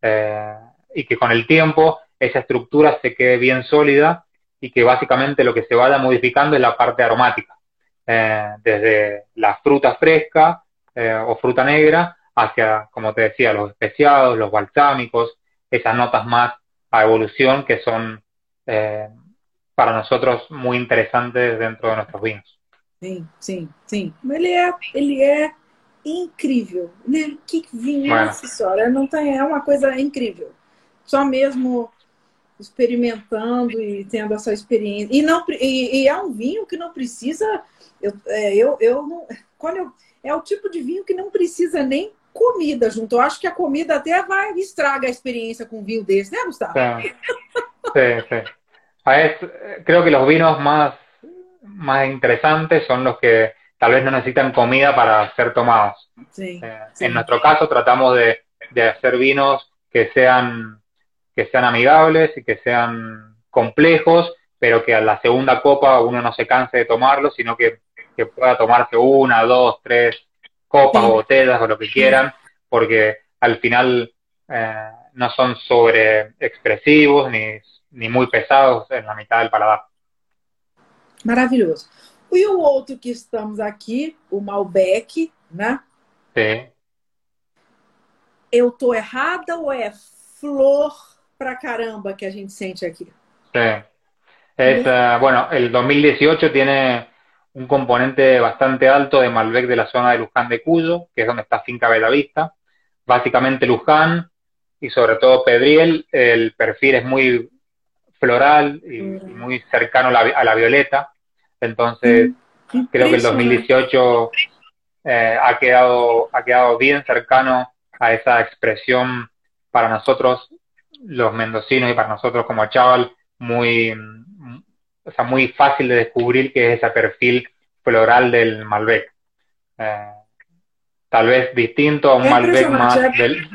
Eh, y que con el tiempo esa estructura se quede bien sólida y que básicamente lo que se vaya modificando es la parte aromática, eh, desde la fruta fresca eh, o fruta negra hacia, como te decía, los especiados, los balsámicos, esas notas más a evolución que son eh, para nosotros muy interesantes dentro de nuestros vinos. Sim, sim, sim. Ele é, ele é incrível, né? Que vinho, bueno. nossa senhora, não tem, é uma coisa incrível. Só mesmo experimentando e tendo essa experiência. E, não, e, e é um vinho que não precisa. Eu, é, eu, eu não, quando eu, é o tipo de vinho que não precisa nem comida junto. Eu acho que a comida até vai estraga a experiência com um vinho desse, né, Gustavo? Sí, sí. sí. Es, creo que los vinos más, más interesantes son los que tal vez no necesitan comida para ser tomados. Sí, eh, sí. En nuestro caso tratamos de, de hacer vinos que sean que sean amigables y que sean complejos, pero que a la segunda copa uno no se canse de tomarlo, sino que, que pueda tomarse una, dos, tres copas o botellas o lo que quieran, porque al final eh, no son sobre expresivos ni, ni muy pesados en la mitad del paladar. Maravilhoso. E o outro que estamos aqui, o Malbec, né? Sim. Eu tô errada ou é flor para caramba que a gente sente aquí. Sí. Es, uh, bueno, el 2018 tiene un componente bastante alto de Malbec de la zona de Luján de Cuyo, que es donde está Finca Belavista. Básicamente Luján y sobre todo Pedriel, el perfil es muy floral y, mm. muy cercano a la, a la violeta. Entonces, mm. creo que el 2018 eh, ha, quedado, ha quedado bien cercano a esa expresión para nosotros los mendocinos y para nosotros como chaval muy, o sea, muy fácil de descubrir que es ese perfil floral del Malbec. Eh, tal vez distinto a un Malbec más del,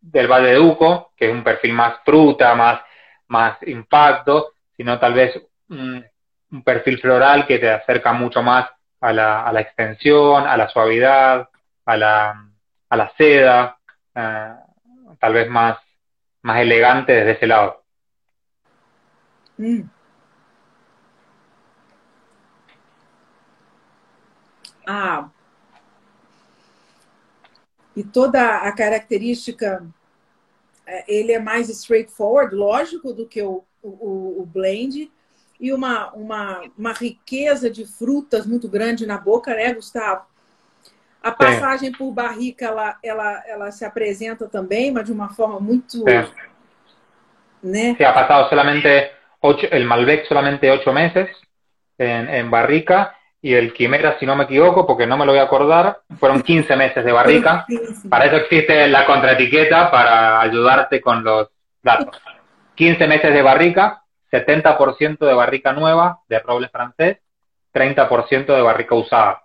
del Valle de Duco, que es un perfil más fruta, más, más impacto, sino tal vez un, un perfil floral que te acerca mucho más a la, a la extensión, a la suavidad, a la, a la seda, eh, tal vez más más elegante desde ese lado. Mm. a e toda a característica é, ele é mais straightforward, lógico, do que o, o, o blend e uma, uma, uma riqueza de frutas muito grande na boca, né, Gustavo? A passagem por barrica, ela, ela, ela se apresenta também, mas de uma forma muito... Sí. Né? Sí, ha pasado solamente, ocho, el Malbec solamente ocho meses en, en barrica y el Quimera, si no me equivoco, porque no me lo voy a acordar, fueron 15 meses de barrica. Para eso existe la contraetiqueta, para ayudarte con los datos. 15 meses de barrica, 70% de barrica nueva de roble francés, 30% de barrica usada.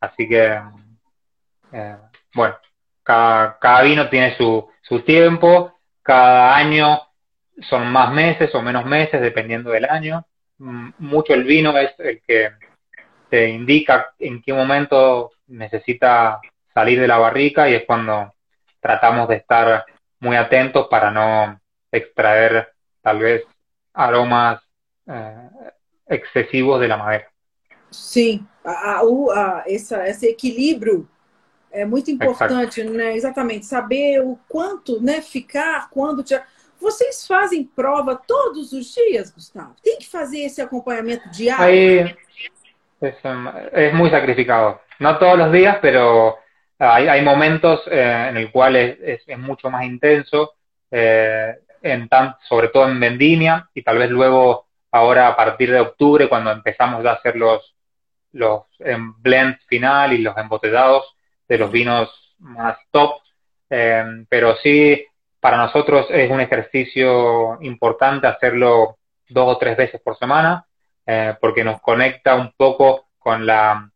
Así que, eh, bueno, cada, vino tiene su, su tiempo, cada año son más meses o menos meses, dependiendo del año. Mucho el vino es el que te indica en qué momento necesita salir de la barrica y es cuando tratamos de estar muy atentos para no extraer tal vez aromas eh, excessivos de la madera. Sim, a, a, a, essa, esse equilíbrio é muito importante, Exato. né? Exatamente, saber o quanto, né? Ficar, quando. Te... Vocês fazem prova todos os dias, Gustavo? Tem que fazer esse acompanhamento diário? Aí, es, muy sacrificado. No todos días, pero hay, hay momentos eh, es, es, mucho más intenso, eh, en tan, sobre todo en vendimia luego a partir de octubre cuando empezamos a los, los blends final y los embotellados de los vinos más top. Eh, pero sí, para nosotros es un ejercicio importante hacerlo dos o tres veces por semana eh, porque nos conecta un poco con la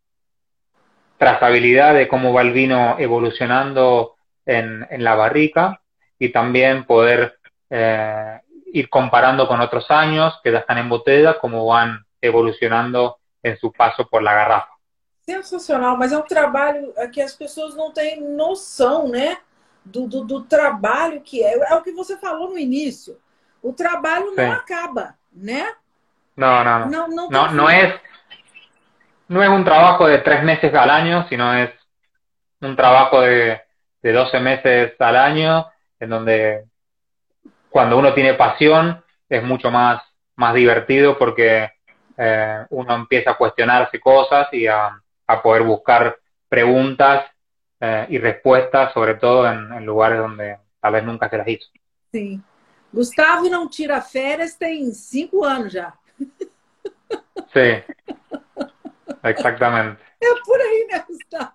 trazabilidad de cómo va el vino evolucionando en, en la barrica y también poder eh, ir comparando con otros años que ya están en botella, cómo van evolucionando em seu passo por la garrafa. Sensacional, mas é um trabalho que as pessoas não têm noção, né? Do, do, do trabalho que é. É o que você falou no início. O trabalho Sim. não acaba, né? No, no, no. No, no, no, es, no es un trabajo de tres meses al año, sino es un trabajo de, de 12 meses al año, en donde cuando uno tiene pasión es mucho más, más divertido porque eh, uno empieza a cuestionarse cosas y a, a poder buscar preguntas eh, y respuestas, sobre todo en, en, lugares donde tal vez nunca se las hizo. Sí. Gustavo não tira férias tem cinco anos já. Sí, exactamente. É por aí, né, Gustavo?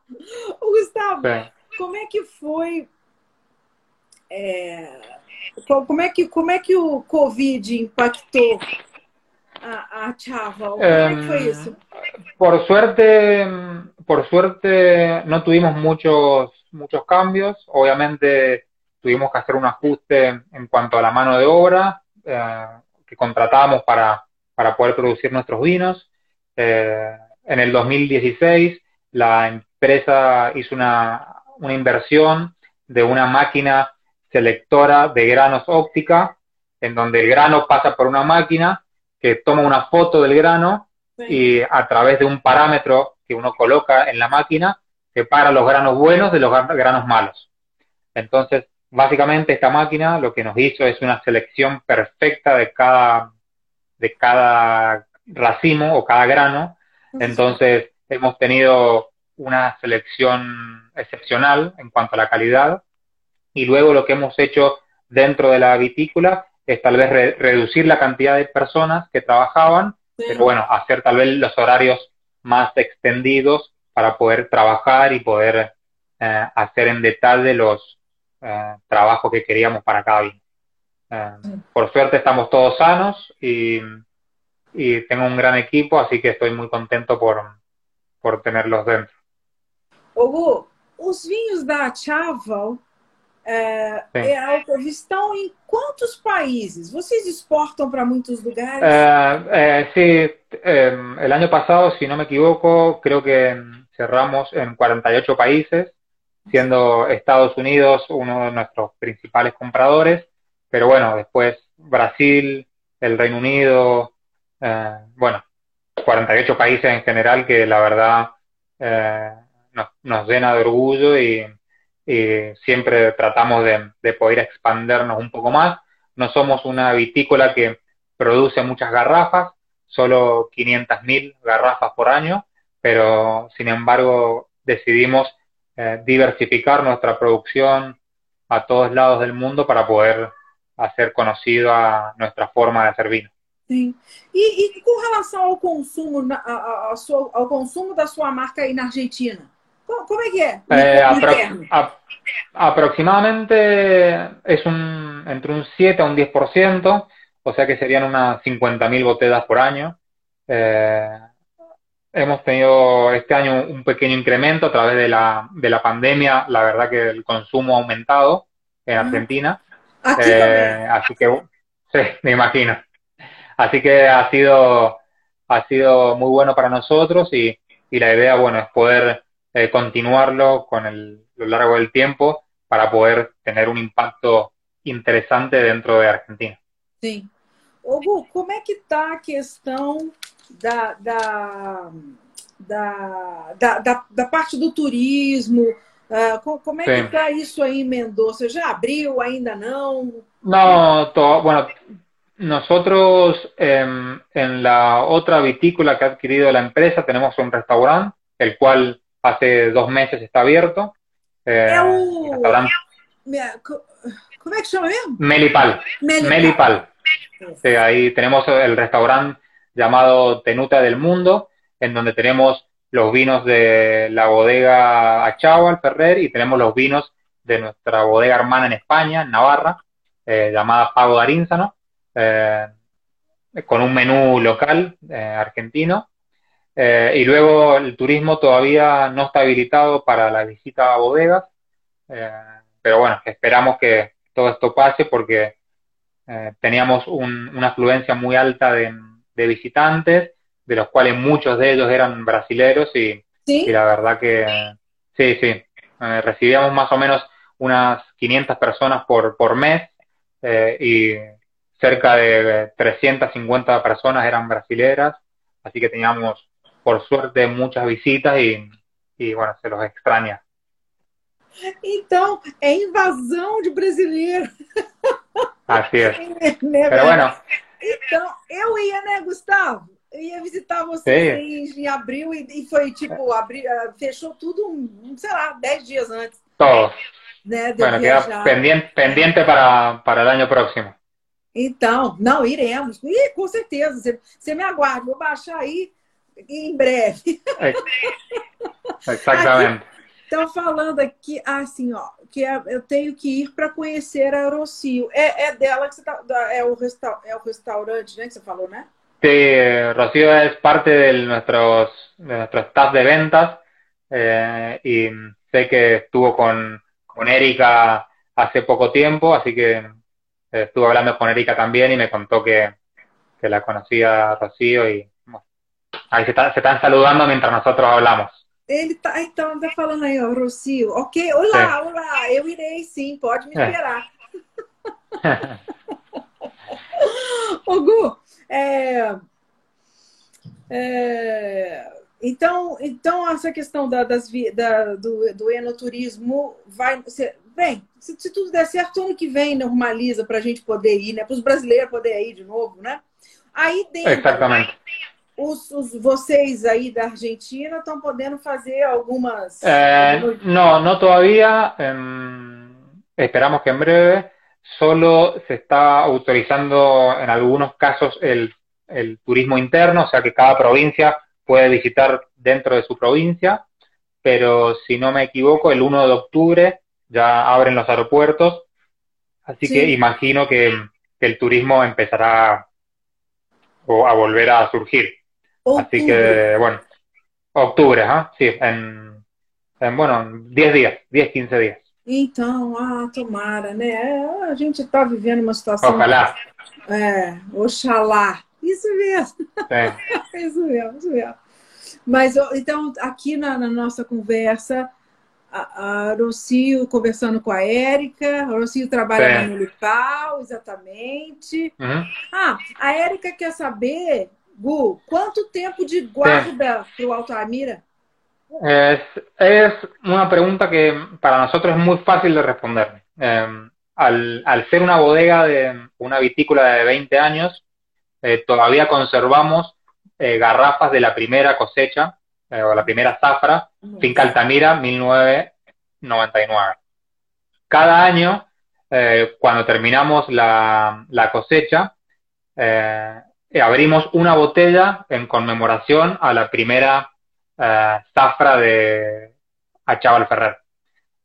O Gustavo, Sim. como é que foi. É, como, é que, como é que o Covid impactou a, a Chava? Como é que foi isso? Por suerte, por suerte no tuvimos muchos, muchos cambios. Obviamente tuvimos que hacer un ajuste en cuanto a la mano de obra eh, que contratábamos para para poder producir nuestros vinos. Eh, en el 2016 la empresa hizo una, una inversión de una máquina selectora de granos óptica, en donde el grano pasa por una máquina que toma una foto del grano. Y a través de un parámetro que uno coloca en la máquina separa los granos buenos de los granos malos. Entonces, básicamente esta máquina lo que nos hizo es una selección perfecta de cada de cada racimo o cada grano. Entonces, hemos tenido una selección excepcional en cuanto a la calidad. Y luego lo que hemos hecho dentro de la vitícola es tal vez re reducir la cantidad de personas que trabajaban, sí. pero bueno, hacer tal vez los horarios más extendidos para poder trabajar y poder eh, hacer en detalle los eh, trabajos que queríamos para cada vino. Eh, por suerte estamos todos sanos y, y, tengo un gran equipo, así que estoy muy contento por, por tenerlos dentro. Hugo, os vinhos da Chaval é, é, estão em quantos países? Vocês exportam para muitos lugares? Sí, el año pasado, si no me equivoco, creo que cerramos en 48 países, siendo Estados Unidos uno de nuestros principales compradores pero bueno, después Brasil, el Reino Unido, eh, bueno, 48 países en general que la verdad eh, nos, nos, llena de orgullo y, y siempre tratamos de, de, poder expandernos un poco más. No somos una vitícola que produce muchas garrafas, solo 500.000 garrafas por año, pero sin embargo decidimos eh, diversificar nuestra producción a todos lados del mundo para poder hacer conocido a nuestra forma de hacer vino. Sim. E, e com relação ao consumo, a, a, a sua, ao consumo da sua marca aí na Argentina, como é que é? Eh, apro a, aproximadamente es un, entre un 7 a un 10%, o sea que serían unas 50.000 botellas por año. Eh, hemos tenido este año un pequeño incremento a través de la, de la pandemia. La verdad que el consumo ha aumentado en Argentina. Eh, así que, sí, me imagino. Así que ha sido, ha sido muy bueno para nosotros y, y la idea, bueno, es poder eh, continuarlo con el, lo largo del tiempo para poder tener un impacto interesante dentro de Argentina. Sim. Hugo, como é que está a questão da, da, da, da, da, parte do turismo? Uh, como é Sim. que está isso aí em Mendoza? Já abriu? Ainda não? No, to, bueno, nosotros eh, en la otra vitícola que ha adquirido la empresa tenemos un restaurante, el cual hace dos meses está abierto. Eh, é o... Restaurante... Como é que chama mesmo? Melipal. Melipal. Melipal. Sí, ahí tenemos el restaurante llamado Tenuta del Mundo, en donde tenemos los vinos de la bodega Achával Ferrer y tenemos los vinos de nuestra bodega hermana en España, en Navarra, eh, llamada Pago de Arínzano, eh, con un menú local eh, argentino. Eh, y luego el turismo todavía no está habilitado para la visita a bodegas, eh, pero bueno, esperamos que todo esto pase porque eh, teníamos un, una afluencia muy alta de, de, visitantes, de los cuales muchos de ellos eran brasileros y, ¿Sí? y la verdad que sí, sí, eh, recibíamos más o menos unas 500 personas por, por mes eh, y cerca de 350 personas eran brasileras, así que teníamos por suerte muchas visitas y, y bueno, se los extraña. Então, é invasão de brasileiro. Assim é. né, Pero bueno. Então, eu ia, né, Gustavo? Eu ia visitar você em, em, abril e, e, foi tipo, abri, ah, fechou tudo, um, sei lá, dez dias antes. Todo. Né, bueno, queda pendiente, pendiente para, para o ano próximo. Então, não, iremos. E, com certeza. Você, você me aguarde, vou baixar aí em breve. É. Exatamente. Estão falando aqui, assim, ó, que eu tenho que ir para conhecer a Rocio. É, é dela que você tá, é o, resta, é o restaurante, né, que você falou, né? Sí, Rocío es parte de, nuestros, de nuestro staff de ventas eh, y sé que estuvo con, con Erika hace poco tiempo, así que estuve hablando con Erika también y me contó que, que la conocía Rocío y ahí se, está, se están saludando mientras nosotros hablamos. Ele tá, então, tá falando aí, ó, Rocio. Ok, olá, é. olá, eu irei sim, pode me esperar. É. Ô, Gu, é, é, então, então, essa questão da, das, da, do, do enoturismo vai. ser bem, se, se, tudo der certo, ano que vem normaliza para a gente poder ir, né? Para os brasileiros poderem ir de novo, né? Aí dentro. Exatamente os, os, vocês aí da Argentina estão podendo fazer algumas... Eh, no, no todavía. Eh, esperamos que en breve. Solo se está autorizando en algunos casos el, el turismo interno, o sea que cada provincia puede visitar dentro de su provincia, pero si no me equivoco, el 1 de octubre ya abren los aeropuertos, así sí. que imagino que, que, el turismo empezará a volver a surgir. Outubro. Así que, bueno, octubre, ¿ah? sí, en, en, bueno, 10 dias, 10, 15 dias. Então, ah, tomara, né? É, a gente está vivendo uma situação. Oxalá. É, oxalá. Isso mesmo. É. isso mesmo, isso mesmo. Mas, então, aqui na, na nossa conversa, a, a Rocio conversando com a Érica, a Rocio trabalha no Milipal, exatamente. Uhum. Ah, a Érica quer saber Gu, quanto tempo de guarda para o? Es, es, una pregunta que para nosotros es muy fácil de responder. Eh, al, al, ser una bodega de una vitícola de 20 años, eh, todavía conservamos eh, garrafas de la primera cosecha, eh, o la primera zafra, Finca Altamira, 1999. Cada año, eh, cuando terminamos la, la cosecha, abrimos una botella en conmemoración a la primera zafra de Achaval Ferrer.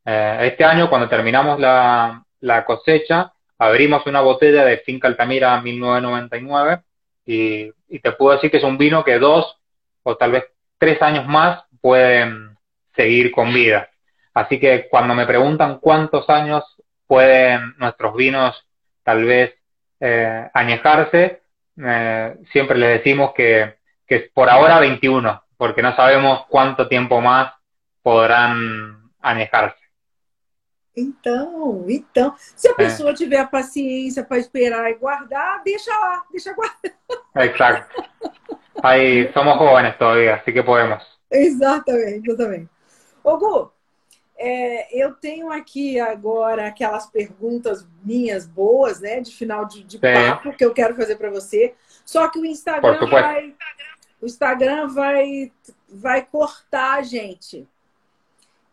este año, cuando terminamos la, la cosecha, abrimos una botella de Finca Altamira 1999 y, y, te puedo decir que es un vino que dos o tal vez tres años más pueden seguir con vida. Así que cuando me preguntan cuántos años pueden nuestros vinos tal vez eh, añejarse, eh, siempre les decimos que, que por ahora 21, porque no sabemos cuánto tiempo más podrán añejarse. Então, então, se a pessoa é. tiver paciência para esperar e guardar, deixa lá, deixa guardar. Exacto. Aí somos jóvenes todavía, así que podemos. Exatamente, exatamente. Ô Gu, é, eu tenho aqui agora aquelas perguntas minhas boas, né, de final de, de papo que eu quero fazer para você. Só que o Instagram vai, o Instagram vai, vai cortar a gente.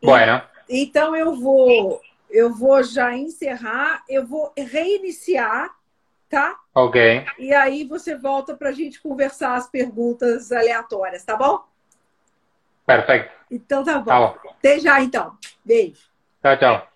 Bueno. Então eu vou eu vou já encerrar, eu vou reiniciar, tá? Ok. E aí você volta para a gente conversar as perguntas aleatórias, tá bom? Perfeito. Então tá bom. Tá bom. Até já, então. Beijo. Tchau, tchau.